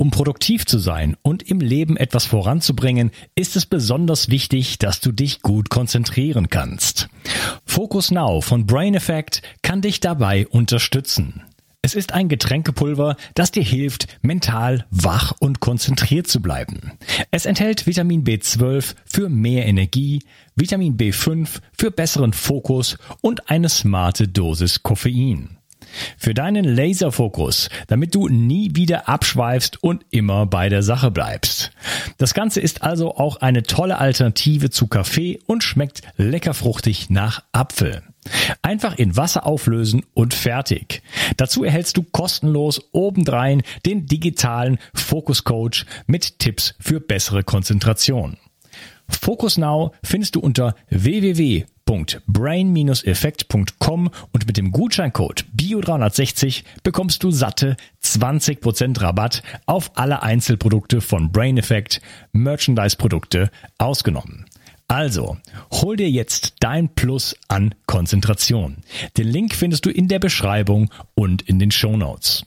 Um produktiv zu sein und im Leben etwas voranzubringen, ist es besonders wichtig, dass du dich gut konzentrieren kannst. Focus Now von Brain Effect kann dich dabei unterstützen. Es ist ein Getränkepulver, das dir hilft, mental wach und konzentriert zu bleiben. Es enthält Vitamin B12 für mehr Energie, Vitamin B5 für besseren Fokus und eine smarte Dosis Koffein. Für deinen Laserfokus, damit du nie wieder abschweifst und immer bei der Sache bleibst. Das Ganze ist also auch eine tolle Alternative zu Kaffee und schmeckt lecker fruchtig nach Apfel. Einfach in Wasser auflösen und fertig. Dazu erhältst du kostenlos obendrein den digitalen Fokus Coach mit Tipps für bessere Konzentration. Focus Now findest du unter www.brain-effekt.com und mit dem Gutscheincode BIO360 bekommst du satte 20% Rabatt auf alle Einzelprodukte von Brain Effect, Merchandise-Produkte ausgenommen. Also, hol dir jetzt dein Plus an Konzentration. Den Link findest du in der Beschreibung und in den Show Notes.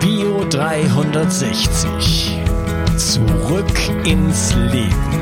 Bio 360 Zurück ins Leben.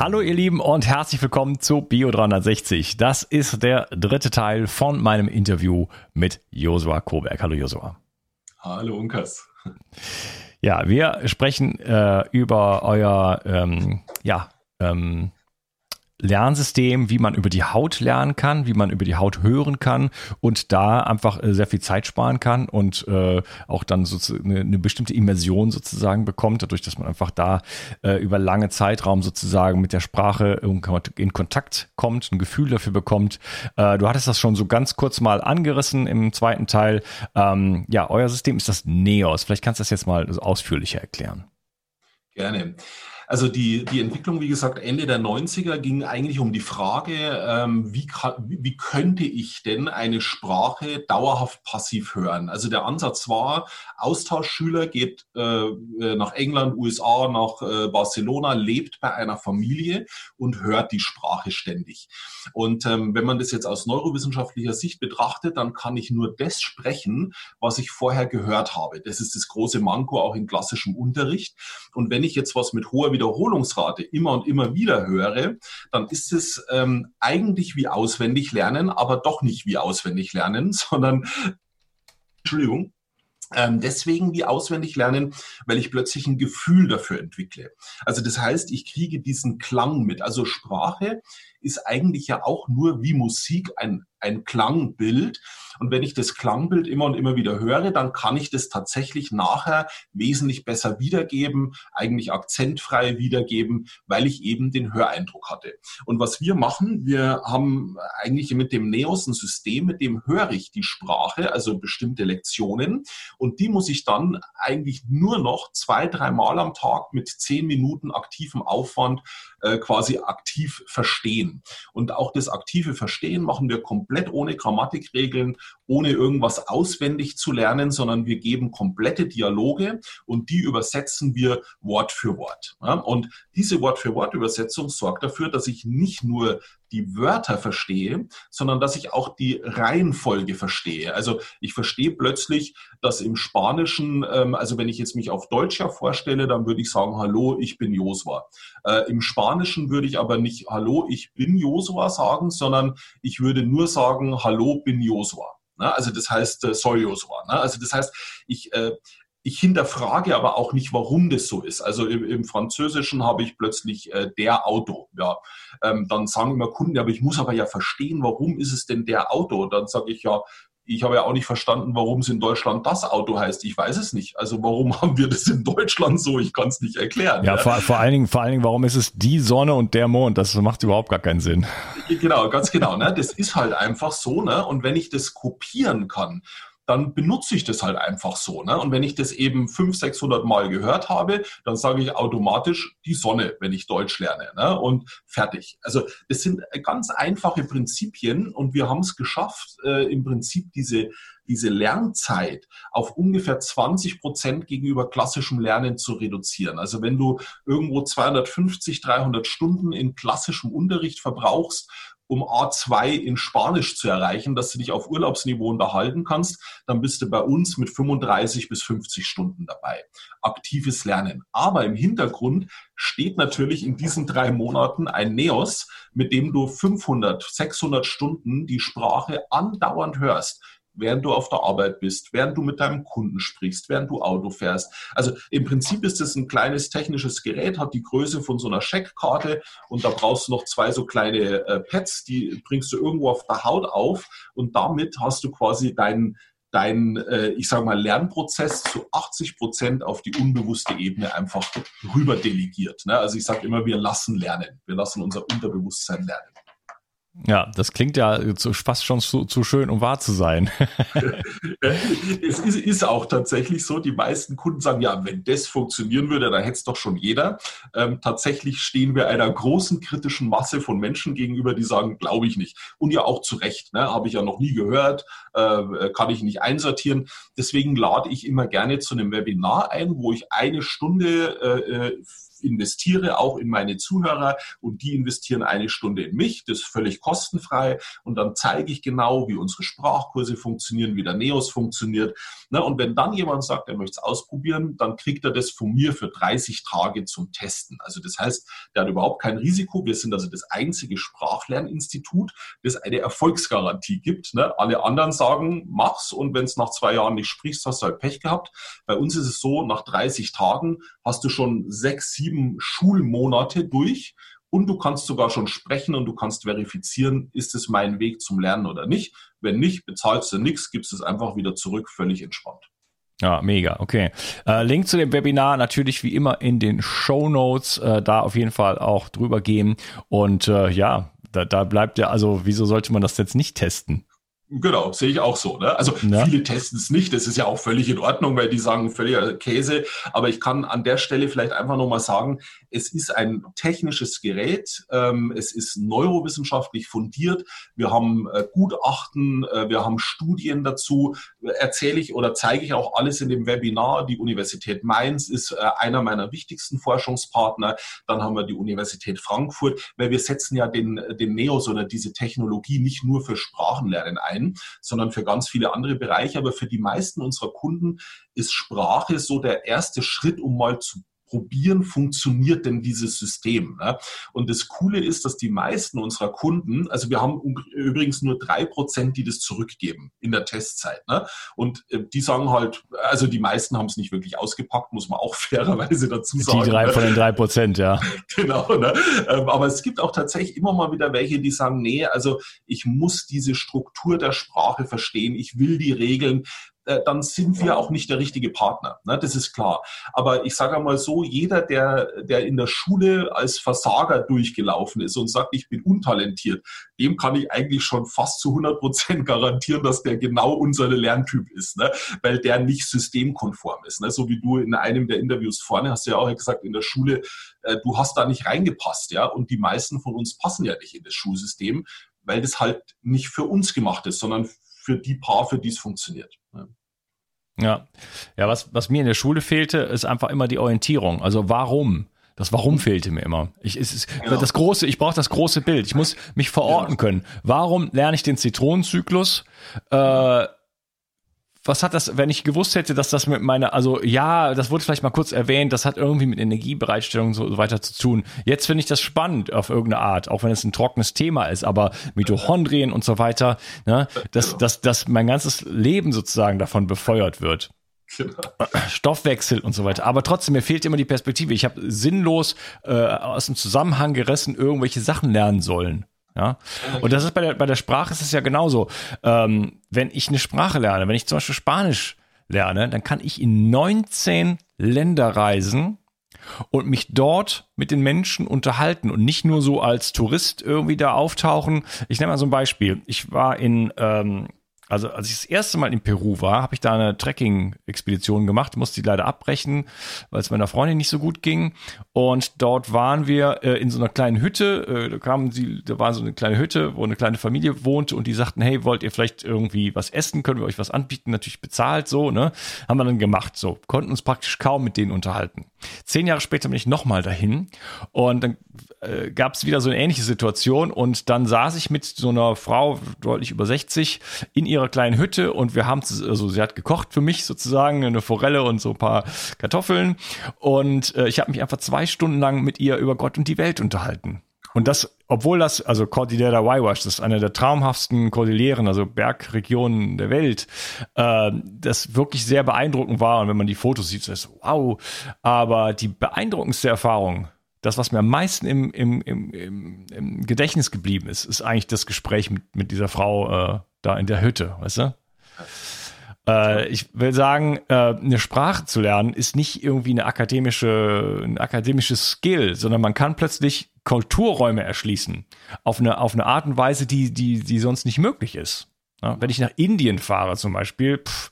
Hallo ihr Lieben und herzlich willkommen zu Bio 360. Das ist der dritte Teil von meinem Interview mit Josua Koberg. Hallo Josua. Hallo Unkas. Ja, wir sprechen äh, über euer ähm, ja, ähm, Lernsystem, wie man über die Haut lernen kann, wie man über die Haut hören kann und da einfach äh, sehr viel Zeit sparen kann und äh, auch dann sozusagen eine, eine bestimmte Immersion sozusagen bekommt, dadurch, dass man einfach da äh, über lange Zeitraum sozusagen mit der Sprache in Kontakt kommt, ein Gefühl dafür bekommt. Äh, du hattest das schon so ganz kurz mal angerissen im zweiten Teil. Ähm, ja, euer System ist das NEOS. Vielleicht kannst du das jetzt mal ausführlicher erklären. Gerne. Also die, die Entwicklung, wie gesagt, Ende der 90er ging eigentlich um die Frage, ähm, wie, wie könnte ich denn eine Sprache dauerhaft passiv hören? Also der Ansatz war, Austauschschüler geht äh, äh nach England, USA, nach äh, Barcelona, lebt bei einer Familie und hört die Sprache ständig. Und ähm, wenn man das jetzt aus neurowissenschaftlicher Sicht betrachtet, dann kann ich nur das sprechen, was ich vorher gehört habe. Das ist das große Manko auch in klassischem Unterricht. Und wenn ich jetzt was mit hoher Wiederholungsrate immer und immer wieder höre, dann ist es ähm, eigentlich wie auswendig lernen, aber doch nicht wie auswendig lernen, sondern Entschuldigung, ähm, deswegen wie auswendig lernen, weil ich plötzlich ein Gefühl dafür entwickle. Also das heißt, ich kriege diesen Klang mit. Also Sprache ist eigentlich ja auch nur wie Musik ein, ein Klangbild. Und wenn ich das Klangbild immer und immer wieder höre, dann kann ich das tatsächlich nachher wesentlich besser wiedergeben, eigentlich akzentfrei wiedergeben, weil ich eben den Höreindruck hatte. Und was wir machen, wir haben eigentlich mit dem Neos ein System, mit dem höre ich die Sprache, also bestimmte Lektionen. Und die muss ich dann eigentlich nur noch zwei, dreimal am Tag mit zehn Minuten aktivem Aufwand äh, quasi aktiv verstehen. Und auch das aktive Verstehen machen wir komplett ohne Grammatikregeln, ohne irgendwas auswendig zu lernen, sondern wir geben komplette Dialoge und die übersetzen wir Wort für Wort. Und diese Wort-für-Wort-Übersetzung sorgt dafür, dass ich nicht nur die Wörter verstehe, sondern dass ich auch die Reihenfolge verstehe. Also ich verstehe plötzlich, dass im Spanischen, ähm, also wenn ich jetzt mich auf Deutsch ja vorstelle, dann würde ich sagen, hallo, ich bin Josua. Äh, Im Spanischen würde ich aber nicht hallo, ich bin Josua sagen, sondern ich würde nur sagen, hallo, bin Josua. Ne? Also das heißt, äh, soll Josua. Ne? Also das heißt, ich, äh, ich hinterfrage aber auch nicht, warum das so ist. Also im, im Französischen habe ich plötzlich äh, der Auto. Ja, ähm, dann sagen immer Kunden, aber ich muss aber ja verstehen, warum ist es denn der Auto? Dann sage ich ja, ich habe ja auch nicht verstanden, warum es in Deutschland das Auto heißt. Ich weiß es nicht. Also warum haben wir das in Deutschland so? Ich kann es nicht erklären. Ja, ja, Vor, vor, allen Dingen, vor allen Dingen, warum ist es die Sonne und der Mond? Das macht überhaupt gar keinen Sinn. Genau, ganz genau. Ne? Das ist halt einfach so. Ne? Und wenn ich das kopieren kann, dann benutze ich das halt einfach so. Ne? Und wenn ich das eben 500, 600 Mal gehört habe, dann sage ich automatisch die Sonne, wenn ich Deutsch lerne. Ne? Und fertig. Also das sind ganz einfache Prinzipien und wir haben es geschafft, äh, im Prinzip diese diese Lernzeit auf ungefähr 20 Prozent gegenüber klassischem Lernen zu reduzieren. Also wenn du irgendwo 250, 300 Stunden in klassischem Unterricht verbrauchst, um A2 in Spanisch zu erreichen, dass du dich auf Urlaubsniveau unterhalten kannst, dann bist du bei uns mit 35 bis 50 Stunden dabei. Aktives Lernen. Aber im Hintergrund steht natürlich in diesen drei Monaten ein NEOS, mit dem du 500, 600 Stunden die Sprache andauernd hörst während du auf der Arbeit bist, während du mit deinem Kunden sprichst, während du Auto fährst. Also im Prinzip ist es ein kleines technisches Gerät, hat die Größe von so einer Scheckkarte und da brauchst du noch zwei so kleine äh, Pads, die bringst du irgendwo auf der Haut auf und damit hast du quasi deinen dein, äh, ich sage mal, Lernprozess zu 80 Prozent auf die unbewusste Ebene einfach rüber delegiert. Ne? Also ich sage immer, wir lassen lernen. Wir lassen unser Unterbewusstsein lernen. Ja, das klingt ja fast schon zu, zu schön, um wahr zu sein. es ist, ist, auch tatsächlich so. Die meisten Kunden sagen, ja, wenn das funktionieren würde, dann hätte es doch schon jeder. Ähm, tatsächlich stehen wir einer großen kritischen Masse von Menschen gegenüber, die sagen, glaube ich nicht. Und ja auch zu Recht. Ne? Habe ich ja noch nie gehört, äh, kann ich nicht einsortieren. Deswegen lade ich immer gerne zu einem Webinar ein, wo ich eine Stunde äh, äh investiere auch in meine Zuhörer und die investieren eine Stunde in mich. Das ist völlig kostenfrei und dann zeige ich genau, wie unsere Sprachkurse funktionieren, wie der Neos funktioniert. Ne, und wenn dann jemand sagt, er möchte es ausprobieren, dann kriegt er das von mir für 30 Tage zum Testen. Also das heißt, der hat überhaupt kein Risiko. Wir sind also das einzige Sprachlerninstitut, das eine Erfolgsgarantie gibt. Ne, alle anderen sagen, mach's und wenn es nach zwei Jahren nicht sprichst, hast du halt Pech gehabt. Bei uns ist es so, nach 30 Tagen hast du schon sechs, sieben sieben Schulmonate durch und du kannst sogar schon sprechen und du kannst verifizieren, ist es mein Weg zum Lernen oder nicht. Wenn nicht, bezahlst du nichts, gibst es einfach wieder zurück, völlig entspannt. Ja, mega, okay. Äh, Link zu dem Webinar natürlich wie immer in den Show Notes, äh, da auf jeden Fall auch drüber gehen. Und äh, ja, da, da bleibt ja, also wieso sollte man das jetzt nicht testen? Genau, sehe ich auch so. Ne? Also ja. viele testen es nicht, das ist ja auch völlig in Ordnung, weil die sagen völliger Käse. Aber ich kann an der Stelle vielleicht einfach nochmal sagen, es ist ein technisches Gerät, ähm, es ist neurowissenschaftlich fundiert, wir haben äh, Gutachten, äh, wir haben Studien dazu, erzähle ich oder zeige ich auch alles in dem Webinar. Die Universität Mainz ist äh, einer meiner wichtigsten Forschungspartner. Dann haben wir die Universität Frankfurt, weil wir setzen ja den, den Neos oder diese Technologie nicht nur für Sprachenlernen ein ein, sondern für ganz viele andere Bereiche. Aber für die meisten unserer Kunden ist Sprache so der erste Schritt, um mal zu probieren, funktioniert denn dieses System. Ne? Und das Coole ist, dass die meisten unserer Kunden, also wir haben übrigens nur drei Prozent, die das zurückgeben in der Testzeit. Ne? Und äh, die sagen halt, also die meisten haben es nicht wirklich ausgepackt, muss man auch fairerweise dazu sagen. Die drei ne? von den drei Prozent, ja. genau. Ne? Ähm, aber es gibt auch tatsächlich immer mal wieder welche, die sagen, nee, also ich muss diese Struktur der Sprache verstehen, ich will die Regeln. Äh, dann sind wir auch nicht der richtige Partner. Ne? Das ist klar. Aber ich sage einmal so, jeder, der, der in der Schule als Versager durchgelaufen ist und sagt, ich bin untalentiert, dem kann ich eigentlich schon fast zu 100 Prozent garantieren, dass der genau unser Lerntyp ist, ne? weil der nicht systemkonform ist. Ne? So wie du in einem der Interviews vorne hast ja auch gesagt, in der Schule, äh, du hast da nicht reingepasst. ja. Und die meisten von uns passen ja nicht in das Schulsystem, weil das halt nicht für uns gemacht ist, sondern für die Paar, für die es funktioniert. Ja, ja, was, was mir in der Schule fehlte, ist einfach immer die Orientierung. Also warum? Das Warum fehlte mir immer. Ich, es ist, genau. das große, ich brauche das große Bild. Ich muss mich verorten können. Warum lerne ich den Zitronenzyklus? Äh, was hat das, wenn ich gewusst hätte, dass das mit meiner, also ja, das wurde vielleicht mal kurz erwähnt, das hat irgendwie mit Energiebereitstellung und so weiter zu tun. Jetzt finde ich das spannend auf irgendeine Art, auch wenn es ein trockenes Thema ist, aber Mitochondrien und so weiter, ne, dass, dass, dass mein ganzes Leben sozusagen davon befeuert wird. Genau. Stoffwechsel und so weiter. Aber trotzdem, mir fehlt immer die Perspektive. Ich habe sinnlos äh, aus dem Zusammenhang gerissen irgendwelche Sachen lernen sollen. Ja? Und das ist bei der, bei der Sprache ist es ja genauso. Ähm, wenn ich eine Sprache lerne, wenn ich zum Beispiel Spanisch lerne, dann kann ich in 19 Länder reisen und mich dort mit den Menschen unterhalten und nicht nur so als Tourist irgendwie da auftauchen. Ich nenne mal so ein Beispiel. Ich war in ähm, also als ich das erste Mal in Peru war, habe ich da eine Trekking-Expedition gemacht, musste die leider abbrechen, weil es meiner Freundin nicht so gut ging. Und dort waren wir äh, in so einer kleinen Hütte, äh, da kamen sie, da war so eine kleine Hütte, wo eine kleine Familie wohnte und die sagten, hey, wollt ihr vielleicht irgendwie was essen, können wir euch was anbieten, natürlich bezahlt, so, ne? Haben wir dann gemacht, so, konnten uns praktisch kaum mit denen unterhalten. Zehn Jahre später bin ich nochmal dahin und dann äh, gab es wieder so eine ähnliche Situation und dann saß ich mit so einer Frau, deutlich über 60, in ihrer kleinen Hütte und wir haben, also sie hat gekocht für mich sozusagen, eine Forelle und so ein paar Kartoffeln und äh, ich habe mich einfach zwei Stunden lang mit ihr über Gott und die Welt unterhalten. Und das, obwohl das, also Cordillera Waiwash, das ist eine der traumhaftesten Kordilleren, also Bergregionen der Welt, äh, das wirklich sehr beeindruckend war. Und wenn man die Fotos sieht, ist das wow. Aber die beeindruckendste Erfahrung das, was mir am meisten im, im, im, im, im Gedächtnis geblieben ist, ist eigentlich das Gespräch mit, mit dieser Frau äh, da in der Hütte, weißt du? Äh, ich will sagen, äh, eine Sprache zu lernen ist nicht irgendwie eine akademische, ein akademisches Skill, sondern man kann plötzlich Kulturräume erschließen auf eine, auf eine Art und Weise, die, die, die sonst nicht möglich ist. Ja, wenn ich nach Indien fahre zum Beispiel, pff,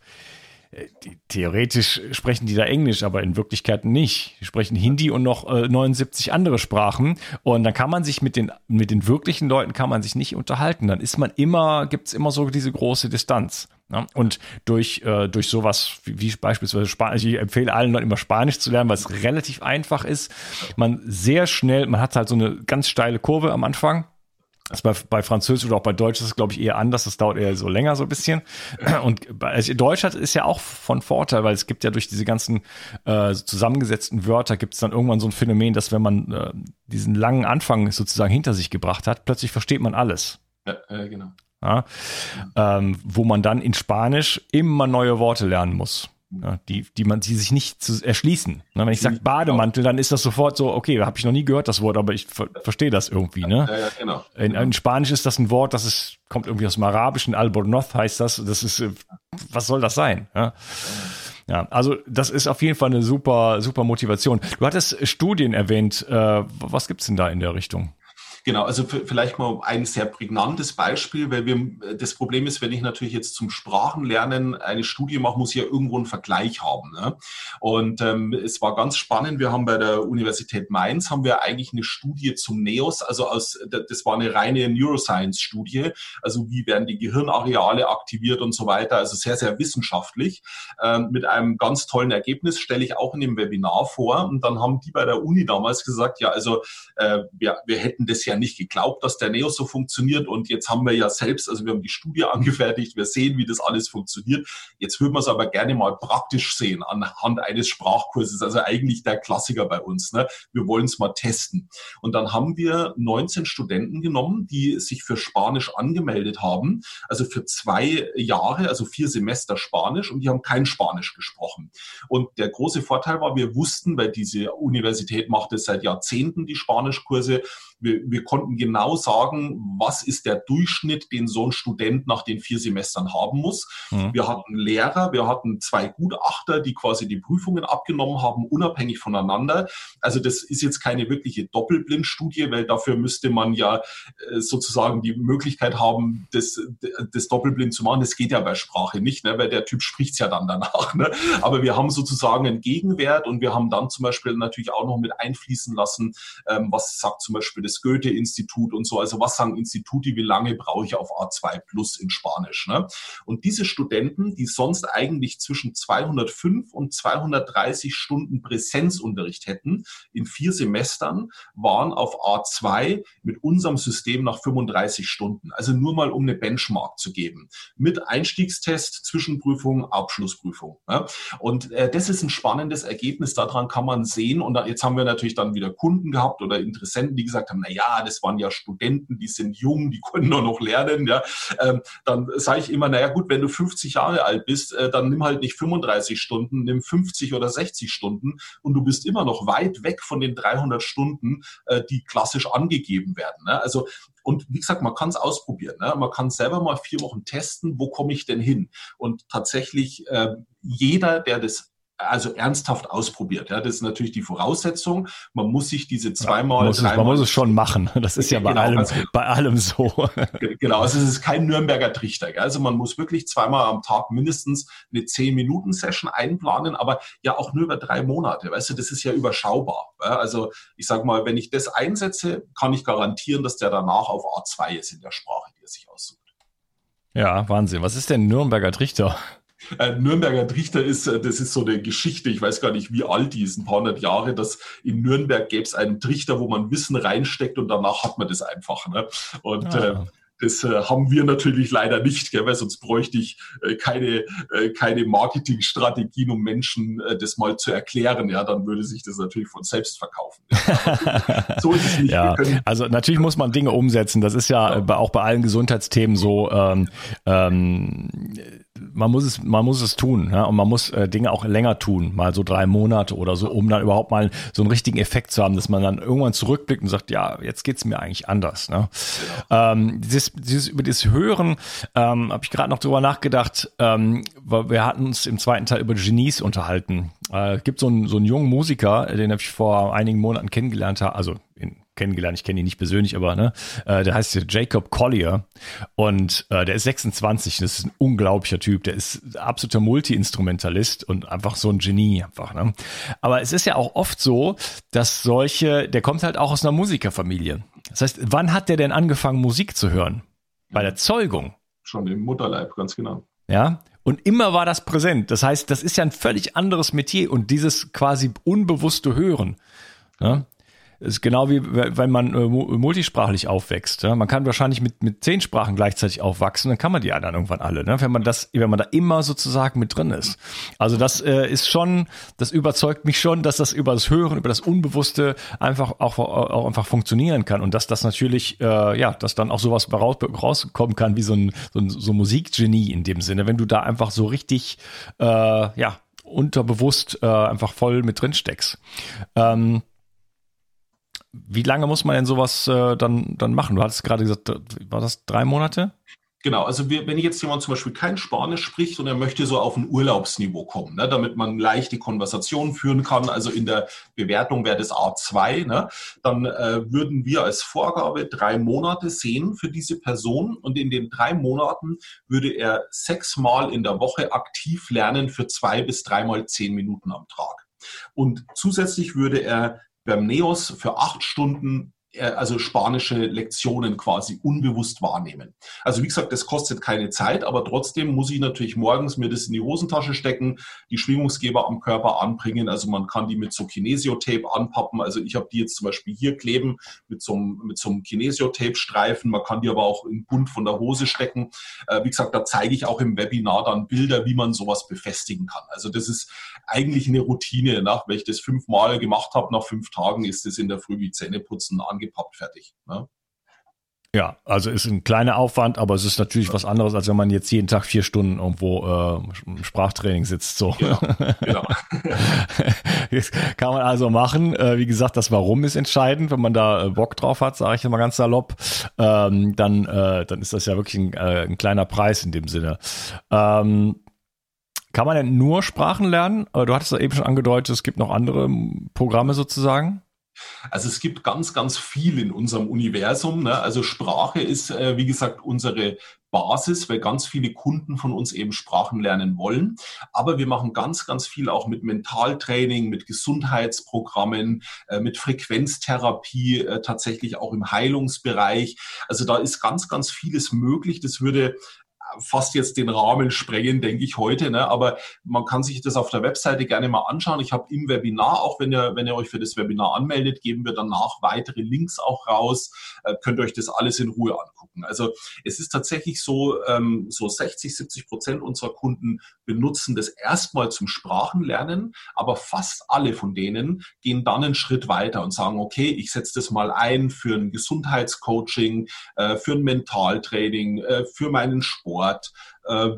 theoretisch sprechen die da Englisch, aber in Wirklichkeit nicht. Die sprechen Hindi und noch äh, 79 andere Sprachen. Und dann kann man sich mit den, mit den wirklichen Leuten kann man sich nicht unterhalten. Dann ist man immer, gibt's immer so diese große Distanz. Ja? Und durch, äh, durch sowas wie, wie beispielsweise Spanisch, ich empfehle allen Leuten immer Spanisch zu lernen, weil es relativ einfach ist. Man sehr schnell, man hat halt so eine ganz steile Kurve am Anfang das bei, bei Französisch oder auch bei Deutsch ist es, glaube ich, eher anders. Das dauert eher so länger so ein bisschen. Und also Deutsch hat, ist ja auch von Vorteil, weil es gibt ja durch diese ganzen äh, zusammengesetzten Wörter gibt es dann irgendwann so ein Phänomen, dass wenn man äh, diesen langen Anfang sozusagen hinter sich gebracht hat, plötzlich versteht man alles. Ja, äh, genau. Ja, ähm, wo man dann in Spanisch immer neue Worte lernen muss ja, die, die man die sich nicht zu erschließen. Na, wenn ich sage Bademantel, dann ist das sofort so, okay, habe ich noch nie gehört das Wort, aber ich ver verstehe das irgendwie. Ne? Ja, ja, genau. In, in, Spanisch ist das ein Wort, das ist, kommt irgendwie aus dem Arabischen, Albornoz heißt das. Das ist, äh, was soll das sein? Ja? Ja, also das ist auf jeden Fall eine super, super Motivation. Du hattest Studien erwähnt. Äh, was gibt's denn da in der Richtung? Genau, also vielleicht mal ein sehr prägnantes Beispiel, weil wir, das Problem ist, wenn ich natürlich jetzt zum Sprachenlernen eine Studie mache, muss ich ja irgendwo einen Vergleich haben. Ne? Und ähm, es war ganz spannend, wir haben bei der Universität Mainz, haben wir eigentlich eine Studie zum NEOS, also aus, das war eine reine Neuroscience-Studie, also wie werden die Gehirnareale aktiviert und so weiter, also sehr, sehr wissenschaftlich, ähm, mit einem ganz tollen Ergebnis, stelle ich auch in dem Webinar vor. Und dann haben die bei der Uni damals gesagt, ja, also äh, wir, wir hätten das ja nicht geglaubt, dass der Neo so funktioniert und jetzt haben wir ja selbst, also wir haben die Studie angefertigt, wir sehen, wie das alles funktioniert. Jetzt würden wir es aber gerne mal praktisch sehen anhand eines Sprachkurses, also eigentlich der Klassiker bei uns. Ne? Wir wollen es mal testen. Und dann haben wir 19 Studenten genommen, die sich für Spanisch angemeldet haben, also für zwei Jahre, also vier Semester Spanisch und die haben kein Spanisch gesprochen. Und der große Vorteil war, wir wussten, weil diese Universität macht es seit Jahrzehnten, die Spanischkurse, wir, wir konnten genau sagen, was ist der Durchschnitt, den so ein Student nach den vier Semestern haben muss. Mhm. Wir hatten Lehrer, wir hatten zwei Gutachter, die quasi die Prüfungen abgenommen haben, unabhängig voneinander. Also das ist jetzt keine wirkliche Doppelblindstudie, weil dafür müsste man ja äh, sozusagen die Möglichkeit haben, das, das Doppelblind zu machen. Das geht ja bei Sprache nicht, ne? weil der Typ spricht's ja dann danach. Ne? Aber wir haben sozusagen einen Gegenwert und wir haben dann zum Beispiel natürlich auch noch mit einfließen lassen, ähm, was sagt zum Beispiel das Goethe-Institut und so. Also was sagen Institute, wie lange brauche ich auf A2 plus in Spanisch? Ne? Und diese Studenten, die sonst eigentlich zwischen 205 und 230 Stunden Präsenzunterricht hätten in vier Semestern, waren auf A2 mit unserem System nach 35 Stunden. Also nur mal um eine Benchmark zu geben. Mit Einstiegstest, Zwischenprüfung, Abschlussprüfung. Ne? Und äh, das ist ein spannendes Ergebnis. Daran kann man sehen. Und da, jetzt haben wir natürlich dann wieder Kunden gehabt oder Interessenten, die gesagt haben, haben, na ja, das waren ja Studenten, die sind jung, die können nur noch lernen, ja, ähm, dann sage ich immer, na ja, gut, wenn du 50 Jahre alt bist, äh, dann nimm halt nicht 35 Stunden, nimm 50 oder 60 Stunden und du bist immer noch weit weg von den 300 Stunden, äh, die klassisch angegeben werden. Ne? Also und wie gesagt, man kann es ausprobieren. Ne? Man kann selber mal vier Wochen testen, wo komme ich denn hin? Und tatsächlich, äh, jeder, der das also ernsthaft ausprobiert. Ja, das ist natürlich die Voraussetzung. Man muss sich diese zweimal, man muss, es, man muss es schon machen. Das ist ja bei genau, allem, also, bei allem so. Genau, also es ist kein Nürnberger Trichter. Also man muss wirklich zweimal am Tag mindestens eine 10-Minuten-Session einplanen, aber ja auch nur über drei Monate. Weißt du, das ist ja überschaubar. Ja, also ich sage mal, wenn ich das einsetze, kann ich garantieren, dass der danach auf A2 ist in der Sprache, die er sich aussucht. Ja, Wahnsinn. Was ist denn Nürnberger Trichter? Äh, Nürnberger Trichter ist, äh, das ist so eine Geschichte, ich weiß gar nicht, wie alt die ist, ein paar hundert Jahre, dass in Nürnberg gäbe es einen Trichter, wo man Wissen reinsteckt und danach hat man das einfach. Ne? Und ah. äh, das äh, haben wir natürlich leider nicht, gell, weil sonst bräuchte ich äh, keine, äh, keine Marketingstrategien, um Menschen äh, das mal zu erklären. Ja, dann würde sich das natürlich von selbst verkaufen. Ja, so ist es nicht. ja, also natürlich muss man Dinge umsetzen. Das ist ja, ja. auch bei allen Gesundheitsthemen so. Ähm, ähm, man muss es, man muss es tun, ja, und man muss äh, Dinge auch länger tun, mal so drei Monate oder so, um dann überhaupt mal so einen richtigen Effekt zu haben, dass man dann irgendwann zurückblickt und sagt, ja, jetzt geht's mir eigentlich anders. Ne? Ähm, dieses, dieses über das Hören ähm, habe ich gerade noch drüber nachgedacht. Ähm, wir hatten uns im zweiten Teil über Genies unterhalten. Äh, gibt so einen so einen jungen Musiker, den habe ich vor einigen Monaten kennengelernt, also in kennengelernt. Ich kenne ihn nicht persönlich, aber ne, äh, der heißt Jacob Collier und äh, der ist 26. Das ist ein unglaublicher Typ. Der ist absoluter Multi-Instrumentalist und einfach so ein Genie einfach. Ne? Aber es ist ja auch oft so, dass solche, der kommt halt auch aus einer Musikerfamilie. Das heißt, wann hat der denn angefangen, Musik zu hören? Bei der Zeugung. Schon im Mutterleib, ganz genau. Ja, und immer war das präsent. Das heißt, das ist ja ein völlig anderes Metier und dieses quasi unbewusste Hören. Ne? Ist genau wie wenn man äh, multisprachlich aufwächst. Ja? Man kann wahrscheinlich mit, mit zehn Sprachen gleichzeitig aufwachsen, dann kann man die dann irgendwann alle, ne? wenn man das, wenn man da immer sozusagen mit drin ist. Also das äh, ist schon, das überzeugt mich schon, dass das über das Hören, über das Unbewusste einfach auch, auch einfach funktionieren kann und dass das natürlich, äh, ja, dass dann auch sowas raus, rauskommen kann wie so ein, so ein so Musikgenie in dem Sinne, wenn du da einfach so richtig, äh, ja, unterbewusst äh, einfach voll mit drin steckst. Ähm, wie lange muss man denn sowas äh, dann, dann machen? Du hattest gerade gesagt, war das drei Monate? Genau, also wir, wenn jetzt jemand zum Beispiel kein Spanisch spricht und er möchte so auf ein Urlaubsniveau kommen, ne, damit man leichte Konversationen führen kann, also in der Bewertung wäre das A2, ne, dann äh, würden wir als Vorgabe drei Monate sehen für diese Person und in den drei Monaten würde er sechsmal in der Woche aktiv lernen für zwei bis dreimal zehn Minuten am Tag. Und zusätzlich würde er beim NEOS für acht Stunden also spanische Lektionen quasi unbewusst wahrnehmen. Also wie gesagt, das kostet keine Zeit, aber trotzdem muss ich natürlich morgens mir das in die Hosentasche stecken, die Schwingungsgeber am Körper anbringen. Also man kann die mit so Kinesiotape anpappen. Also ich habe die jetzt zum Beispiel hier kleben mit so einem, mit so einem Kinesiotape-Streifen. Man kann die aber auch im Bund von der Hose stecken. Äh, wie gesagt, da zeige ich auch im Webinar dann Bilder, wie man sowas befestigen kann. Also das ist eigentlich eine Routine. Nach, wenn ich das fünfmal gemacht habe, nach fünf Tagen ist das in der Früh wie Zähneputzen angepasst angepappt, fertig. Ne? Ja, also ist ein kleiner Aufwand, aber es ist natürlich was anderes, als wenn man jetzt jeden Tag vier Stunden irgendwo äh, im Sprachtraining sitzt. So. Genau, genau. kann man also machen. Äh, wie gesagt, das Warum ist entscheidend. Wenn man da äh, Bock drauf hat, sage ich mal ganz salopp, ähm, dann, äh, dann ist das ja wirklich ein, äh, ein kleiner Preis in dem Sinne. Ähm, kann man denn nur Sprachen lernen? Äh, du hattest ja eben schon angedeutet, es gibt noch andere Programme sozusagen. Also es gibt ganz, ganz viel in unserem Universum. Ne? Also Sprache ist, äh, wie gesagt, unsere Basis, weil ganz viele Kunden von uns eben Sprachen lernen wollen. Aber wir machen ganz, ganz viel auch mit Mentaltraining, mit Gesundheitsprogrammen, äh, mit Frequenztherapie, äh, tatsächlich auch im Heilungsbereich. Also da ist ganz, ganz vieles möglich. Das würde fast jetzt den Rahmen sprengen, denke ich heute. Ne? Aber man kann sich das auf der Webseite gerne mal anschauen. Ich habe im Webinar, auch wenn ihr, wenn ihr euch für das Webinar anmeldet, geben wir danach weitere Links auch raus. Äh, könnt euch das alles in Ruhe angucken. Also es ist tatsächlich so, ähm, so 60, 70 Prozent unserer Kunden benutzen das erstmal zum Sprachenlernen, aber fast alle von denen gehen dann einen Schritt weiter und sagen, okay, ich setze das mal ein für ein Gesundheitscoaching, äh, für ein Mentaltraining, äh, für meinen Sport Sport, äh,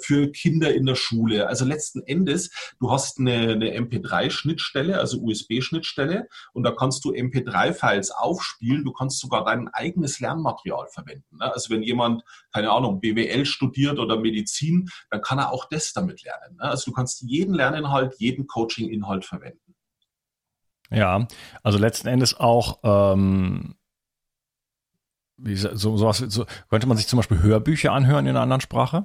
für Kinder in der Schule. Also letzten Endes, du hast eine, eine MP3-Schnittstelle, also USB-Schnittstelle, und da kannst du MP3-Files aufspielen. Du kannst sogar dein eigenes Lernmaterial verwenden. Ne? Also wenn jemand, keine Ahnung, BWL studiert oder Medizin, dann kann er auch das damit lernen. Ne? Also du kannst jeden Lerninhalt, jeden Coaching-Inhalt verwenden. Ja, also letzten Endes auch ähm, wie, so, sowas, so, könnte man sich zum Beispiel Hörbücher anhören in einer anderen Sprache?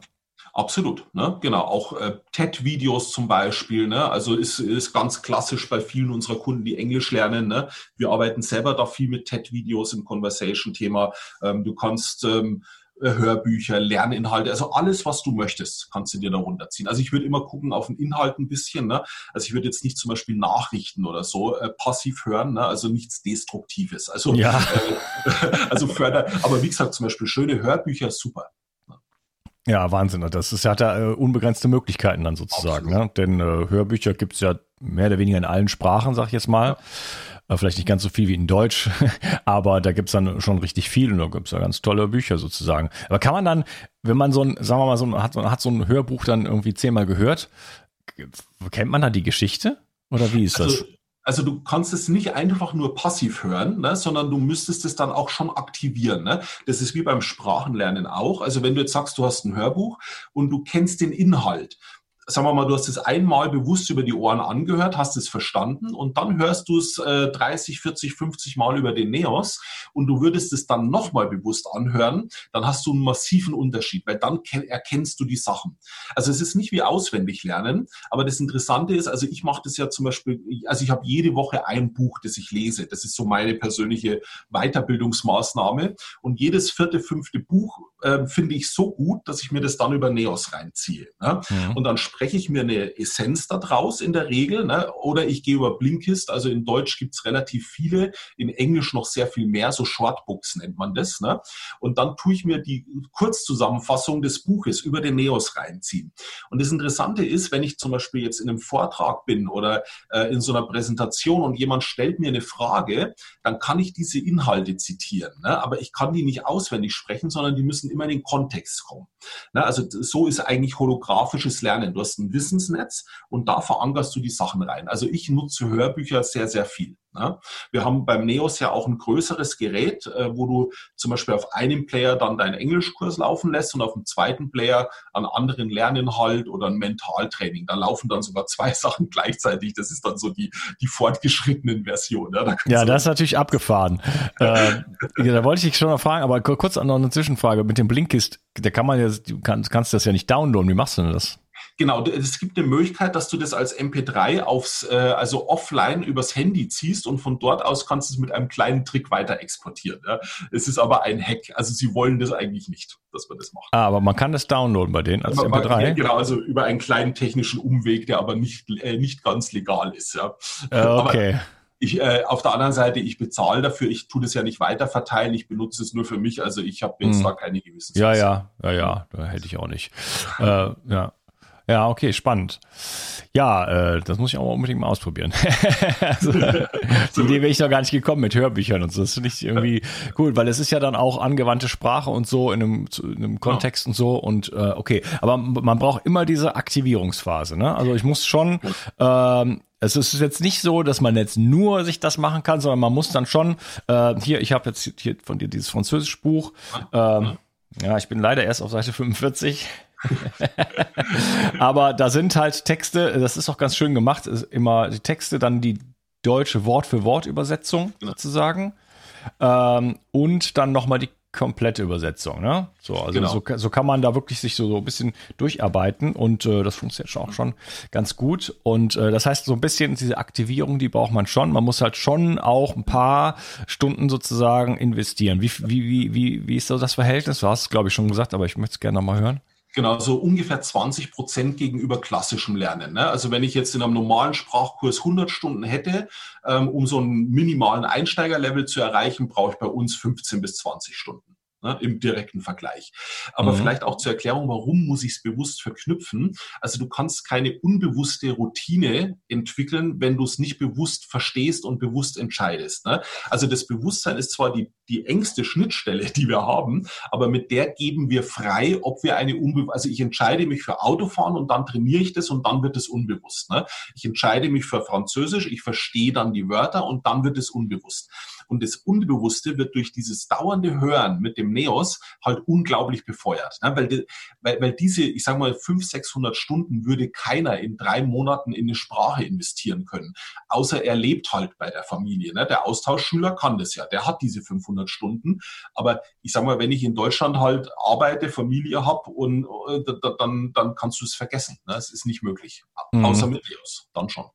Absolut, ne? genau. Auch äh, TED-Videos zum Beispiel, ne? also ist, ist ganz klassisch bei vielen unserer Kunden, die Englisch lernen. Ne? Wir arbeiten selber da viel mit TED-Videos im Conversation-Thema. Ähm, du kannst ähm, äh, Hörbücher, Lerninhalte, also alles, was du möchtest, kannst du dir da runterziehen. Also ich würde immer gucken auf den Inhalt ein bisschen. Ne? Also ich würde jetzt nicht zum Beispiel Nachrichten oder so äh, passiv hören, ne? also nichts Destruktives. Also, ja. äh, also förder, aber wie gesagt, zum Beispiel schöne Hörbücher, super. Ja, Wahnsinn. Das ist, hat ja äh, unbegrenzte Möglichkeiten dann sozusagen. Ne? Denn äh, Hörbücher gibt es ja mehr oder weniger in allen Sprachen, sag ich jetzt mal. Ja. Äh, vielleicht nicht ganz so viel wie in Deutsch, aber da gibt's dann schon richtig viel und da gibt's ja ganz tolle Bücher sozusagen. Aber kann man dann, wenn man so ein, sagen wir mal, so ein, hat, hat so ein Hörbuch dann irgendwie zehnmal gehört, kennt man da die Geschichte? Oder wie ist also, das? Also du kannst es nicht einfach nur passiv hören, ne, sondern du müsstest es dann auch schon aktivieren. Ne? Das ist wie beim Sprachenlernen auch. Also wenn du jetzt sagst, du hast ein Hörbuch und du kennst den Inhalt, sagen wir mal, du hast es einmal bewusst über die Ohren angehört, hast es verstanden und dann hörst du es äh, 30, 40, 50 Mal über den Neos und du würdest es dann nochmal bewusst anhören, dann hast du einen massiven Unterschied, weil dann erkennst du die Sachen. Also es ist nicht wie auswendig lernen, aber das Interessante ist, also ich mache das ja zum Beispiel, also ich habe jede Woche ein Buch, das ich lese. Das ist so meine persönliche Weiterbildungsmaßnahme und jedes vierte, fünfte Buch äh, finde ich so gut, dass ich mir das dann über Neos reinziehe. Ne? Mhm. Und dann spreche ich mir eine Essenz daraus in der Regel, ne? oder ich gehe über Blinkist, also in Deutsch gibt es relativ viele, in Englisch noch sehr viel mehr, so Shortbooks nennt man das. Ne? Und dann tue ich mir die Kurzzusammenfassung des Buches über den Neos reinziehen. Und das Interessante ist, wenn ich zum Beispiel jetzt in einem Vortrag bin oder äh, in so einer Präsentation und jemand stellt mir eine Frage, dann kann ich diese Inhalte zitieren. Ne? Aber ich kann die nicht auswendig sprechen, sondern die müssen immer in den Kontext kommen. Ne? Also so ist eigentlich holographisches Lernen. Du hast ein Wissensnetz und da verankerst du die Sachen rein. Also ich nutze Hörbücher sehr, sehr viel. Ne? Wir haben beim Neos ja auch ein größeres Gerät, äh, wo du zum Beispiel auf einem Player dann deinen Englischkurs laufen lässt und auf dem zweiten Player einen anderen Lerninhalt oder ein Mentaltraining. Da laufen dann sogar zwei Sachen gleichzeitig. Das ist dann so die, die fortgeschrittenen Version. Ja, da ja das ist natürlich abgefahren. äh, da wollte ich dich schon noch fragen, aber kurz noch eine Zwischenfrage. Mit dem Blinkist, da kann man ja, du kannst, kannst das ja nicht downloaden. Wie machst du denn das? Genau, es gibt eine Möglichkeit, dass du das als MP3 aufs, äh, also offline übers Handy ziehst und von dort aus kannst du es mit einem kleinen Trick weiter exportieren. Ja. Es ist aber ein Hack. Also sie wollen das eigentlich nicht, dass man das macht. Ah, aber man kann das downloaden bei denen als aber, MP3. Genau, also über einen kleinen technischen Umweg, der aber nicht, äh, nicht ganz legal ist. Ja. Äh, okay. Aber, ich, äh, auf der anderen Seite, ich bezahle dafür, ich tue das ja nicht weiter verteilen, ich benutze es nur für mich, also ich habe jetzt hm. da keine gewissen. Ja, ja, ja, ja, da hätte ich auch nicht. äh, ja. Ja, okay, spannend. Ja, äh, das muss ich auch unbedingt mal ausprobieren. also, die Idee wäre ich noch gar nicht gekommen mit Hörbüchern und so. Das finde ich irgendwie cool, weil es ist ja dann auch angewandte Sprache und so in einem, in einem Kontext ja. und so und äh, okay. Aber man braucht immer diese Aktivierungsphase. Ne? Also ich muss schon ähm, es ist jetzt nicht so, dass man jetzt nur sich das machen kann, sondern man muss dann schon, äh, hier, ich habe jetzt hier von dir dieses französische Buch, ähm, ja, ich bin leider erst auf Seite 45. Aber da sind halt Texte, das ist auch ganz schön gemacht, ist immer die Texte, dann die deutsche Wort für Wort Übersetzung sozusagen. Ähm, und dann nochmal die komplette Übersetzung, ne? So, also genau. so, so kann man da wirklich sich so, so ein bisschen durcharbeiten und äh, das funktioniert schon auch schon ganz gut. Und äh, das heißt, so ein bisschen diese Aktivierung, die braucht man schon. Man muss halt schon auch ein paar Stunden sozusagen investieren. Wie, wie, wie, wie, wie ist so das Verhältnis? Du hast es, glaube ich, schon gesagt, aber ich möchte es gerne nochmal hören. Genau, so ungefähr 20 Prozent gegenüber klassischem Lernen. Ne? Also wenn ich jetzt in einem normalen Sprachkurs 100 Stunden hätte, ähm, um so einen minimalen Einsteigerlevel zu erreichen, brauche ich bei uns 15 bis 20 Stunden. Ne, im direkten Vergleich. Aber mhm. vielleicht auch zur Erklärung, warum muss ich es bewusst verknüpfen? Also du kannst keine unbewusste Routine entwickeln, wenn du es nicht bewusst verstehst und bewusst entscheidest. Ne? Also das Bewusstsein ist zwar die, die engste Schnittstelle, die wir haben, aber mit der geben wir frei, ob wir eine unbewusst, also ich entscheide mich für Autofahren und dann trainiere ich das und dann wird es unbewusst. Ne? Ich entscheide mich für Französisch, ich verstehe dann die Wörter und dann wird es unbewusst. Und das Unbewusste wird durch dieses dauernde Hören mit dem Neos halt unglaublich befeuert. Ne? Weil, weil, weil diese, ich sage mal, 500, 600 Stunden würde keiner in drei Monaten in eine Sprache investieren können. Außer er lebt halt bei der Familie. Ne? Der Austauschschüler kann das ja. Der hat diese 500 Stunden. Aber ich sage mal, wenn ich in Deutschland halt arbeite, Familie habe und äh, dann, dann kannst du es vergessen. Ne? Es ist nicht möglich. Mhm. Außer mit Neos. Dann schon.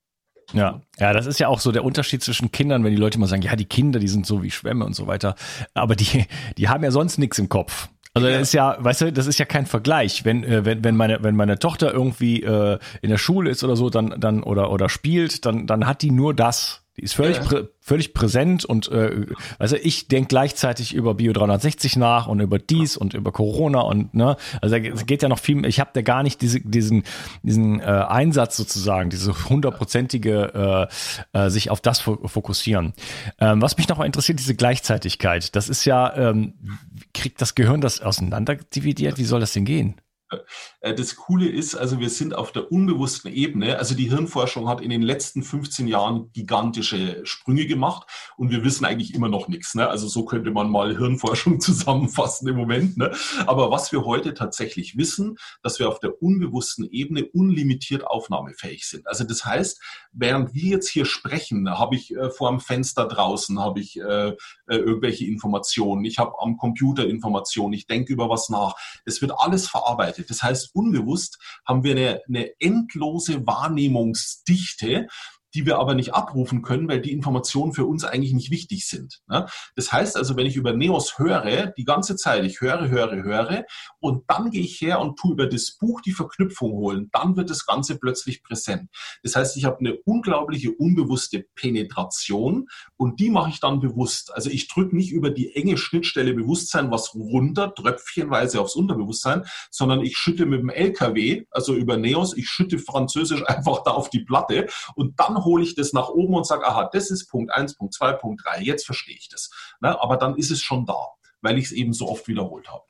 Ja, ja, das ist ja auch so der Unterschied zwischen Kindern, wenn die Leute mal sagen, ja, die Kinder, die sind so wie Schwämme und so weiter. Aber die, die haben ja sonst nichts im Kopf. Also das ist ja, weißt du, das ist ja kein Vergleich. Wenn äh, wenn wenn meine wenn meine Tochter irgendwie äh, in der Schule ist oder so, dann dann oder oder spielt, dann dann hat die nur das. Die ist völlig, ja. prä, völlig präsent und äh, also ich denke gleichzeitig über Bio 360 nach und über dies und über Corona und ne, also es geht ja noch viel. Ich habe da gar nicht diese, diesen diesen äh, Einsatz sozusagen, diese hundertprozentige äh, äh, sich auf das fokussieren. Ähm, was mich noch interessiert, diese Gleichzeitigkeit. Das ist ja ähm, kriegt das Gehirn das auseinander dividiert? Wie soll das denn gehen? Äh, das Coole ist, also wir sind auf der unbewussten Ebene. Also die Hirnforschung hat in den letzten 15 Jahren gigantische Sprünge gemacht und wir wissen eigentlich immer noch nichts. Ne? Also so könnte man mal Hirnforschung zusammenfassen im Moment. Ne? Aber was wir heute tatsächlich wissen, dass wir auf der unbewussten Ebene unlimitiert aufnahmefähig sind. Also das heißt, während wir jetzt hier sprechen, habe ich äh, vor dem Fenster draußen, habe ich äh, äh, irgendwelche Informationen, ich habe am Computer Informationen, ich denke über was nach. Es wird alles verarbeitet arbeitet. Das heißt, unbewusst haben wir eine, eine endlose Wahrnehmungsdichte, die wir aber nicht abrufen können, weil die Informationen für uns eigentlich nicht wichtig sind. Ne? Das heißt also, wenn ich über Neos höre, die ganze Zeit, ich höre, höre, höre und dann gehe ich her und tue über das Buch die Verknüpfung holen, dann wird das Ganze plötzlich präsent. Das heißt, ich habe eine unglaubliche unbewusste Penetration und die mache ich dann bewusst. Also ich drücke nicht über die enge Schnittstelle Bewusstsein was runter, tröpfchenweise aufs Unterbewusstsein, sondern ich schütte mit dem LKW, also über Neos, ich schütte Französisch einfach da auf die Platte und dann hole ich das nach oben und sage, aha, das ist Punkt 1, Punkt 2, Punkt 3, jetzt verstehe ich das. Ne? Aber dann ist es schon da, weil ich es eben so oft wiederholt habe.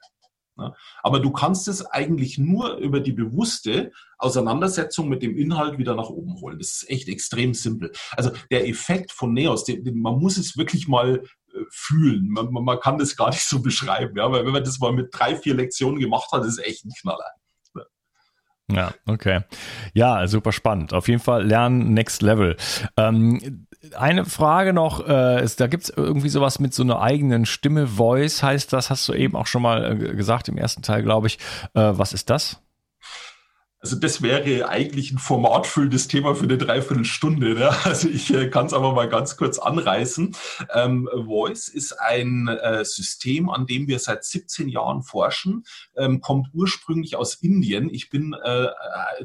Ne? Aber du kannst es eigentlich nur über die bewusste Auseinandersetzung mit dem Inhalt wieder nach oben holen. Das ist echt extrem simpel. Also der Effekt von Neos, den, den, man muss es wirklich mal äh, fühlen. Man, man, kann das gar nicht so beschreiben. Ja? Weil wenn man das mal mit drei, vier Lektionen gemacht hat, ist es echt ein Knaller. Ja, okay. Ja, super spannend. Auf jeden Fall lernen Next Level. Ähm, eine Frage noch, äh, ist, da gibt's irgendwie sowas mit so einer eigenen Stimme, Voice heißt das, hast du eben auch schon mal äh, gesagt im ersten Teil, glaube ich. Äh, was ist das? Also das wäre eigentlich ein formatfüllendes Thema für eine Dreiviertelstunde. Ne? Also ich äh, kann es aber mal ganz kurz anreißen. Ähm, Voice ist ein äh, System, an dem wir seit 17 Jahren forschen, ähm, kommt ursprünglich aus Indien. Ich bin äh,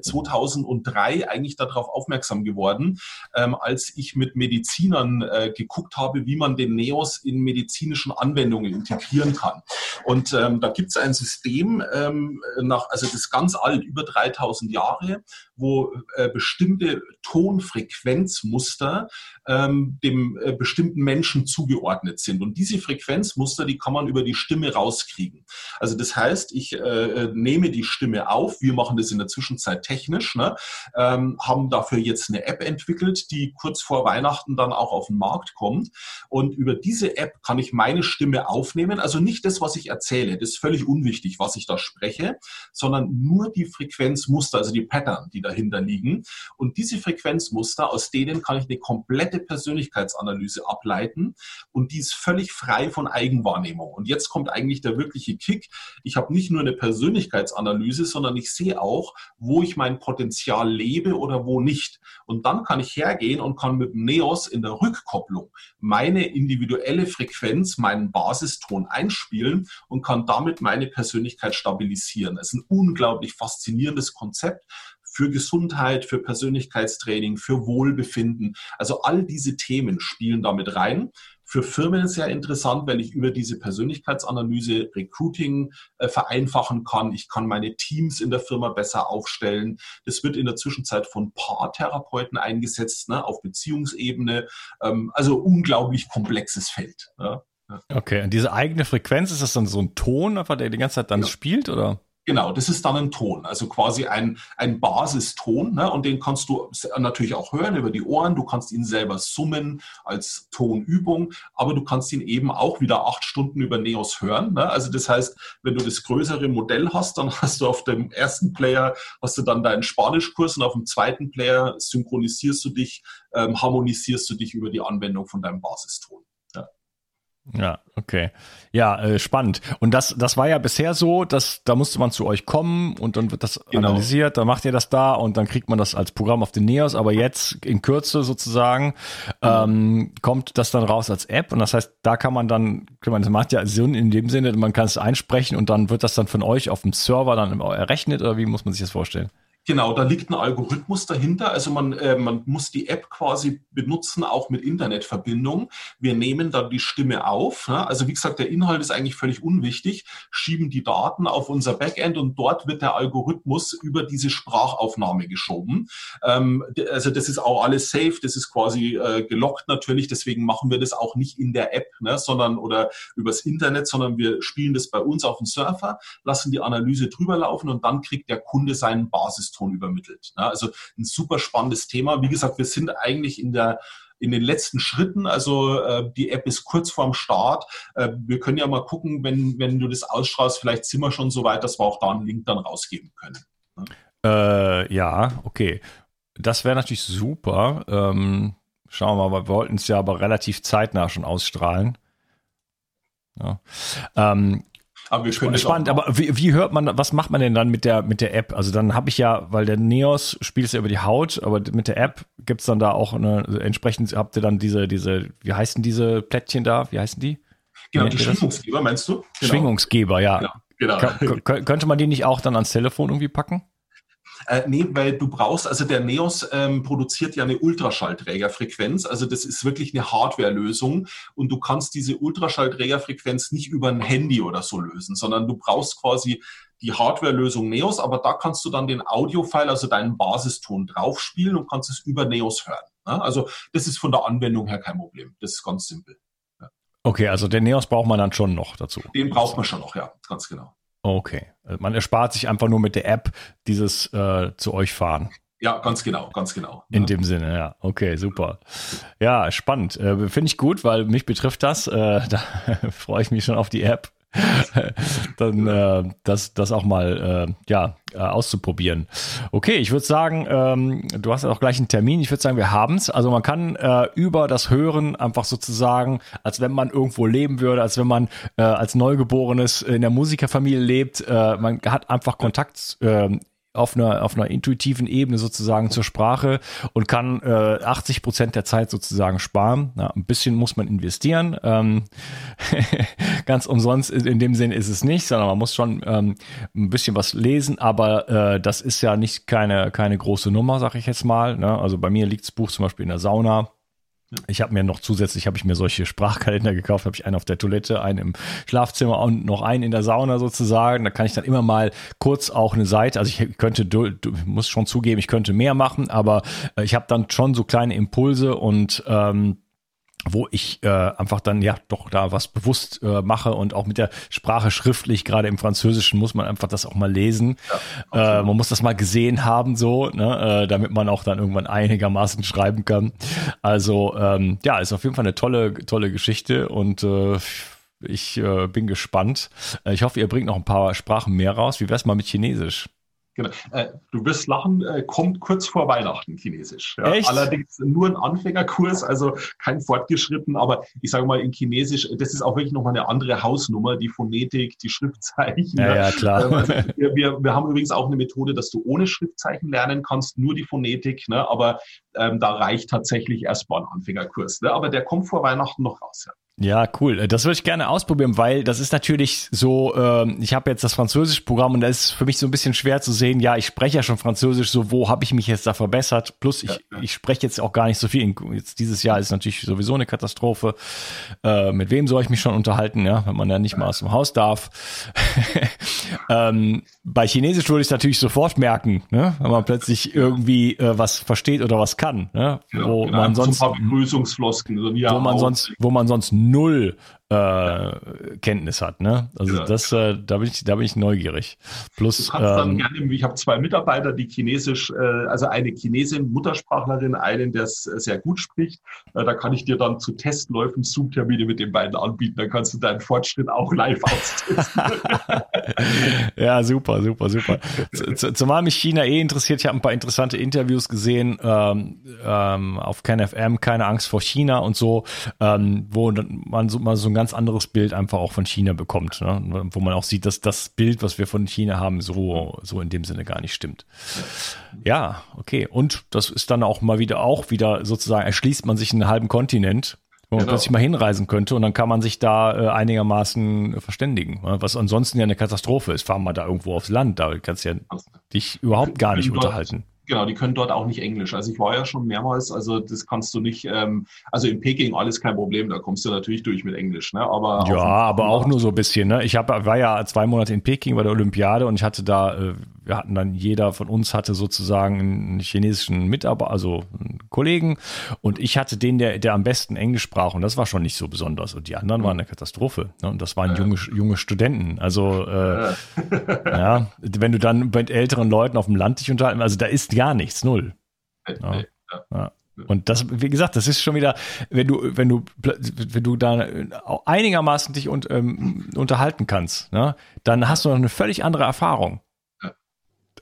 2003 eigentlich darauf aufmerksam geworden, ähm, als ich mit Medizinern äh, geguckt habe, wie man den Neos in medizinischen Anwendungen integrieren kann. Und ähm, da gibt es ein System, ähm, nach, also das ist ganz alt, über 3000 2000 Jahre, wo äh, bestimmte Tonfrequenzmuster ähm, dem äh, bestimmten Menschen zugeordnet sind. Und diese Frequenzmuster, die kann man über die Stimme rauskriegen. Also das heißt, ich äh, nehme die Stimme auf, wir machen das in der Zwischenzeit technisch, ne, ähm, haben dafür jetzt eine App entwickelt, die kurz vor Weihnachten dann auch auf den Markt kommt. Und über diese App kann ich meine Stimme aufnehmen. Also nicht das, was ich erzähle, das ist völlig unwichtig, was ich da spreche, sondern nur die Frequenzmuster, also die Pattern, die dahinter liegen. Und diese Frequenzmuster, aus denen kann ich eine komplette Persönlichkeitsanalyse ableiten und die ist völlig frei von Eigenwahrnehmung. Und jetzt kommt eigentlich der wirkliche Kick. Ich habe nicht nur eine Persönlichkeitsanalyse, sondern ich sehe auch, wo ich mein Potenzial lebe oder wo nicht. Und dann kann ich hergehen und kann mit dem Neos in der Rückkopplung meine individuelle Frequenz, meinen Basiston einspielen und kann damit meine Persönlichkeit stabilisieren. Das ist ein unglaublich faszinierendes Konzept, für Gesundheit, für Persönlichkeitstraining, für Wohlbefinden. Also all diese Themen spielen damit rein. Für Firmen sehr interessant, weil ich über diese Persönlichkeitsanalyse Recruiting äh, vereinfachen kann. Ich kann meine Teams in der Firma besser aufstellen. Das wird in der Zwischenzeit von Paartherapeuten eingesetzt, ne, auf Beziehungsebene. Ähm, also unglaublich komplexes Feld. Ja. Okay, und diese eigene Frequenz, ist das dann so ein Ton, der die ganze Zeit dann ja. spielt, oder? Genau, das ist dann ein Ton, also quasi ein, ein Basiston. Ne? Und den kannst du natürlich auch hören über die Ohren. Du kannst ihn selber summen als Tonübung, aber du kannst ihn eben auch wieder acht Stunden über Neos hören. Ne? Also das heißt, wenn du das größere Modell hast, dann hast du auf dem ersten Player hast du dann deinen Spanischkurs und auf dem zweiten Player synchronisierst du dich, ähm, harmonisierst du dich über die Anwendung von deinem Basiston. Ja, okay. Ja, äh, spannend. Und das, das war ja bisher so, dass da musste man zu euch kommen und dann wird das genau. analysiert, dann macht ihr das da und dann kriegt man das als Programm auf den Neos, aber jetzt in Kürze sozusagen ähm, kommt das dann raus als App und das heißt, da kann man dann, das macht ja Sinn in dem Sinne, man kann es einsprechen und dann wird das dann von euch auf dem Server dann errechnet oder wie muss man sich das vorstellen? Genau, da liegt ein Algorithmus dahinter. Also man, äh, man muss die App quasi benutzen, auch mit Internetverbindung. Wir nehmen dann die Stimme auf. Ne? Also wie gesagt, der Inhalt ist eigentlich völlig unwichtig, schieben die Daten auf unser Backend und dort wird der Algorithmus über diese Sprachaufnahme geschoben. Ähm, also das ist auch alles safe, das ist quasi äh, gelockt natürlich, deswegen machen wir das auch nicht in der App, ne? sondern oder übers Internet, sondern wir spielen das bei uns auf dem Surfer, lassen die Analyse drüber laufen und dann kriegt der Kunde seinen Basis Ton übermittelt. Ja, also ein super spannendes Thema. Wie gesagt, wir sind eigentlich in der in den letzten Schritten. Also äh, die App ist kurz vorm Start. Äh, wir können ja mal gucken, wenn, wenn du das ausstrahlst, vielleicht sind wir schon so weit, dass wir auch da einen Link dann rausgeben können. Ne? Äh, ja, okay. Das wäre natürlich super. Ähm, schauen wir mal, wir wollten es ja aber relativ zeitnah schon ausstrahlen. Ja. Ähm, aber wir können Spannend, aber wie, wie hört man, was macht man denn dann mit der, mit der App? Also dann habe ich ja, weil der Neos spielt es ja über die Haut, aber mit der App gibt es dann da auch eine, entsprechend habt ihr dann diese, diese, wie heißen diese Plättchen da? Wie heißen die? Genau, die Schwingungsgeber, meinst du? Genau. Schwingungsgeber, ja. Genau. genau. könnte man die nicht auch dann ans Telefon irgendwie packen? Äh, nee, weil du brauchst, also der NEOS ähm, produziert ja eine Ultraschallträgerfrequenz, also das ist wirklich eine Hardware-Lösung und du kannst diese Ultraschallträgerfrequenz nicht über ein Handy oder so lösen, sondern du brauchst quasi die Hardware-Lösung NEOS, aber da kannst du dann den Audio-File, also deinen Basiston draufspielen und kannst es über NEOS hören. Ne? Also das ist von der Anwendung her kein Problem. Das ist ganz simpel. Ja. Okay, also den NEOS braucht man dann schon noch dazu. Den braucht man schon noch, ja, ganz genau. Okay. Also man erspart sich einfach nur mit der App dieses äh, zu euch fahren. Ja, ganz genau, ganz genau. In ja. dem Sinne, ja. Okay, super. Ja, spannend. Äh, Finde ich gut, weil mich betrifft das. Äh, da freue ich mich schon auf die App. dann äh, das, das auch mal äh, ja, äh, auszuprobieren. Okay, ich würde sagen, ähm, du hast ja auch gleich einen Termin. Ich würde sagen, wir haben es. Also man kann äh, über das Hören einfach sozusagen, als wenn man irgendwo leben würde, als wenn man äh, als Neugeborenes in der Musikerfamilie lebt, äh, man hat einfach Kontakt äh, auf einer, auf einer intuitiven Ebene sozusagen zur Sprache und kann äh, 80 Prozent der Zeit sozusagen sparen. Ja, ein bisschen muss man investieren. Ähm, ganz umsonst in dem Sinn ist es nicht, sondern man muss schon ähm, ein bisschen was lesen, aber äh, das ist ja nicht keine, keine große Nummer, sag ich jetzt mal. Ne? Also bei mir liegt das Buch zum Beispiel in der Sauna ich habe mir noch zusätzlich habe ich mir solche Sprachkalender gekauft, habe ich einen auf der Toilette, einen im Schlafzimmer und noch einen in der Sauna sozusagen. Da kann ich dann immer mal kurz auch eine Seite, also ich könnte, du, du muss schon zugeben, ich könnte mehr machen, aber äh, ich habe dann schon so kleine Impulse und ähm, wo ich äh, einfach dann ja doch da was bewusst äh, mache und auch mit der Sprache schriftlich, gerade im Französischen muss man einfach das auch mal lesen. Ja, äh, man muss das mal gesehen haben, so, ne, äh, damit man auch dann irgendwann einigermaßen schreiben kann. Also ähm, ja, ist auf jeden Fall eine tolle, tolle Geschichte und äh, ich äh, bin gespannt. Äh, ich hoffe, ihr bringt noch ein paar Sprachen mehr raus. Wie wär's mal mit Chinesisch? Genau. Äh, du wirst lachen, äh, kommt kurz vor Weihnachten Chinesisch. Ja. Echt? Allerdings nur ein Anfängerkurs, also kein fortgeschritten, aber ich sage mal in Chinesisch, das ist auch wirklich nochmal eine andere Hausnummer, die Phonetik, die Schriftzeichen. Ja, ja klar. Ähm, also wir, wir, wir, haben übrigens auch eine Methode, dass du ohne Schriftzeichen lernen kannst, nur die Phonetik, ne? aber ähm, da reicht tatsächlich erstmal ein Anfängerkurs. Ne? Aber der kommt vor Weihnachten noch raus. Ja. Ja, cool. Das würde ich gerne ausprobieren, weil das ist natürlich so, äh, ich habe jetzt das Französisch-Programm und da ist für mich so ein bisschen schwer zu sehen, ja, ich spreche ja schon Französisch, so wo habe ich mich jetzt da verbessert? Plus ich, ich spreche jetzt auch gar nicht so viel. Jetzt dieses Jahr ist natürlich sowieso eine Katastrophe. Äh, mit wem soll ich mich schon unterhalten, ja, wenn man ja nicht mal aus dem Haus darf. ähm, bei Chinesisch würde ich natürlich sofort merken, ne? wenn man plötzlich irgendwie äh, was versteht oder was kann. Ne? Ja, wo genau, man sonst, so ja, wo man sonst, wo man sonst null äh, Kenntnis hat. Ne? Also ja. das, äh, da bin ich, da bin ich neugierig. Plus, ähm, gerne, ich habe zwei Mitarbeiter, die Chinesisch, äh, also eine Chinesin, Muttersprachlerin, einen, der es sehr gut spricht. Äh, da kann ich dir dann zu Testläufen Zoom-Termine mit den beiden anbieten. Dann kannst du deinen Fortschritt auch live austesten. ja, super, super, super. Zumal mich China eh interessiert. Ich habe ein paar interessante Interviews gesehen ähm, ähm, auf KenFM, keine Angst vor China und so, ähm, wo man so mal so ein ganz anderes Bild einfach auch von China bekommt, ne? wo man auch sieht, dass das Bild, was wir von China haben, so, so in dem Sinne gar nicht stimmt. Ja, okay. Und das ist dann auch mal wieder, auch wieder sozusagen, erschließt man sich einen halben Kontinent, wo man genau. plötzlich mal hinreisen könnte und dann kann man sich da äh, einigermaßen verständigen. Ne? Was ansonsten ja eine Katastrophe ist. Fahren wir da irgendwo aufs Land, da kannst du ja dich überhaupt gar nicht unterhalten. Genau, die können dort auch nicht Englisch. Also ich war ja schon mehrmals, also das kannst du nicht, ähm, also in Peking alles kein Problem, da kommst du natürlich durch mit Englisch, ne? Aber ja, aber auch nur so ein bisschen, ne? Ich hab, war ja zwei Monate in Peking bei der Olympiade und ich hatte da, äh, wir hatten dann, jeder von uns hatte sozusagen einen chinesischen Mitarbeiter, also einen Kollegen und ich hatte den, der, der am besten Englisch sprach und das war schon nicht so besonders und die anderen waren eine Katastrophe. Ne? Und das waren ja. junge, junge Studenten. Also äh, ja, wenn du dann mit älteren Leuten auf dem Land dich unterhalten, also da ist gar nichts, null. Ja. Ja. Und das, wie gesagt, das ist schon wieder, wenn du, wenn du, wenn du da einigermaßen dich und, ähm, unterhalten kannst, ne, dann hast du noch eine völlig andere Erfahrung.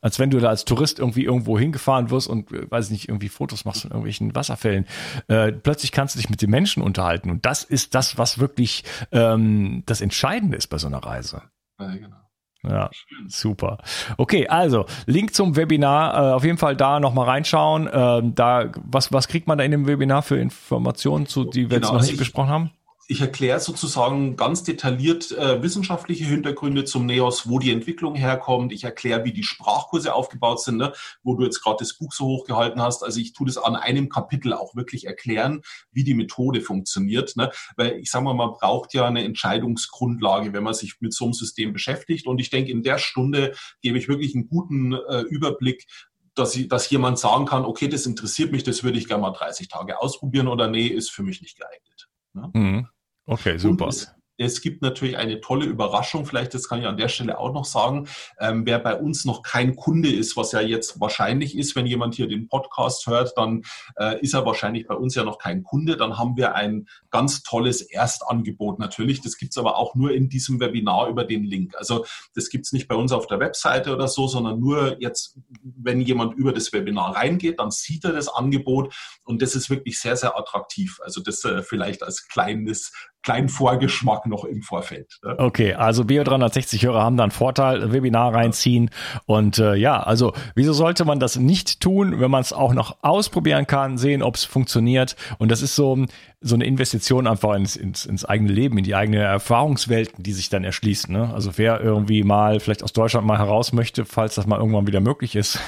Als wenn du da als Tourist irgendwie irgendwo hingefahren wirst und, äh, weiß nicht, irgendwie Fotos machst von irgendwelchen Wasserfällen. Äh, plötzlich kannst du dich mit den Menschen unterhalten. Und das ist das, was wirklich ähm, das Entscheidende ist bei so einer Reise. Ja, genau. Ja, super. Okay, also Link zum Webinar, äh, auf jeden Fall da nochmal reinschauen. Äh, da, was, was kriegt man da in dem Webinar für Informationen, zu, die wir genau, jetzt noch nicht ich, besprochen haben? Ich erkläre sozusagen ganz detailliert äh, wissenschaftliche Hintergründe zum NEOS, wo die Entwicklung herkommt. Ich erkläre, wie die Sprachkurse aufgebaut sind, ne, wo du jetzt gerade das Buch so hochgehalten hast. Also ich tue das an einem Kapitel auch wirklich erklären, wie die Methode funktioniert. Ne? Weil ich sage mal, man braucht ja eine Entscheidungsgrundlage, wenn man sich mit so einem System beschäftigt. Und ich denke, in der Stunde gebe ich wirklich einen guten äh, Überblick, dass, ich, dass jemand sagen kann, okay, das interessiert mich, das würde ich gerne mal 30 Tage ausprobieren oder nee, ist für mich nicht geeignet. Ne? Mhm. Okay, super. Es, es, gibt natürlich eine tolle Überraschung, vielleicht das kann ich an der Stelle auch noch sagen. Ähm, wer bei uns noch kein Kunde ist, was ja jetzt wahrscheinlich ist, wenn jemand hier den Podcast hört, dann äh, ist er wahrscheinlich bei uns ja noch kein Kunde. Dann haben wir ein ganz tolles Erstangebot natürlich. Das gibt's aber auch nur in diesem Webinar über den Link. Also das gibt's nicht bei uns auf der Webseite oder so, sondern nur jetzt, wenn jemand über das Webinar reingeht, dann sieht er das Angebot und das ist wirklich sehr, sehr attraktiv. Also das äh, vielleicht als kleines kleinen Vorgeschmack noch im Vorfeld. Ne? Okay, also Bio360-Hörer haben da einen Vorteil, Webinar reinziehen und äh, ja, also wieso sollte man das nicht tun, wenn man es auch noch ausprobieren kann, sehen, ob es funktioniert und das ist so so eine Investition einfach ins, ins, ins eigene Leben, in die eigene Erfahrungswelten, die sich dann erschließen. Ne? Also wer irgendwie mal vielleicht aus Deutschland mal heraus möchte, falls das mal irgendwann wieder möglich ist.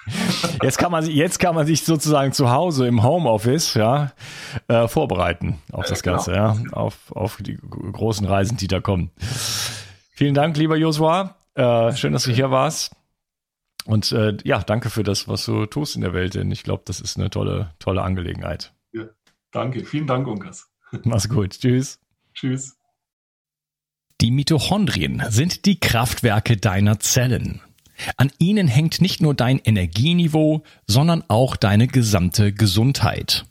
jetzt kann man jetzt kann man sich sozusagen zu Hause im Homeoffice ja äh, vorbereiten auf das genau. Ganze, ja, auf, auf die großen Reisen, die da kommen. Vielen Dank, lieber Joshua. Äh, schön, dass du hier warst. Und äh, ja, danke für das, was du tust in der Welt, denn ich glaube, das ist eine tolle, tolle Angelegenheit. Danke, vielen Dank, Unkas. Mach's gut. Tschüss. Tschüss. Die Mitochondrien sind die Kraftwerke deiner Zellen. An ihnen hängt nicht nur dein Energieniveau, sondern auch deine gesamte Gesundheit.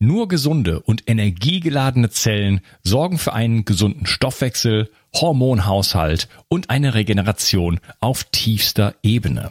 Nur gesunde und energiegeladene Zellen sorgen für einen gesunden Stoffwechsel, Hormonhaushalt und eine Regeneration auf tiefster Ebene.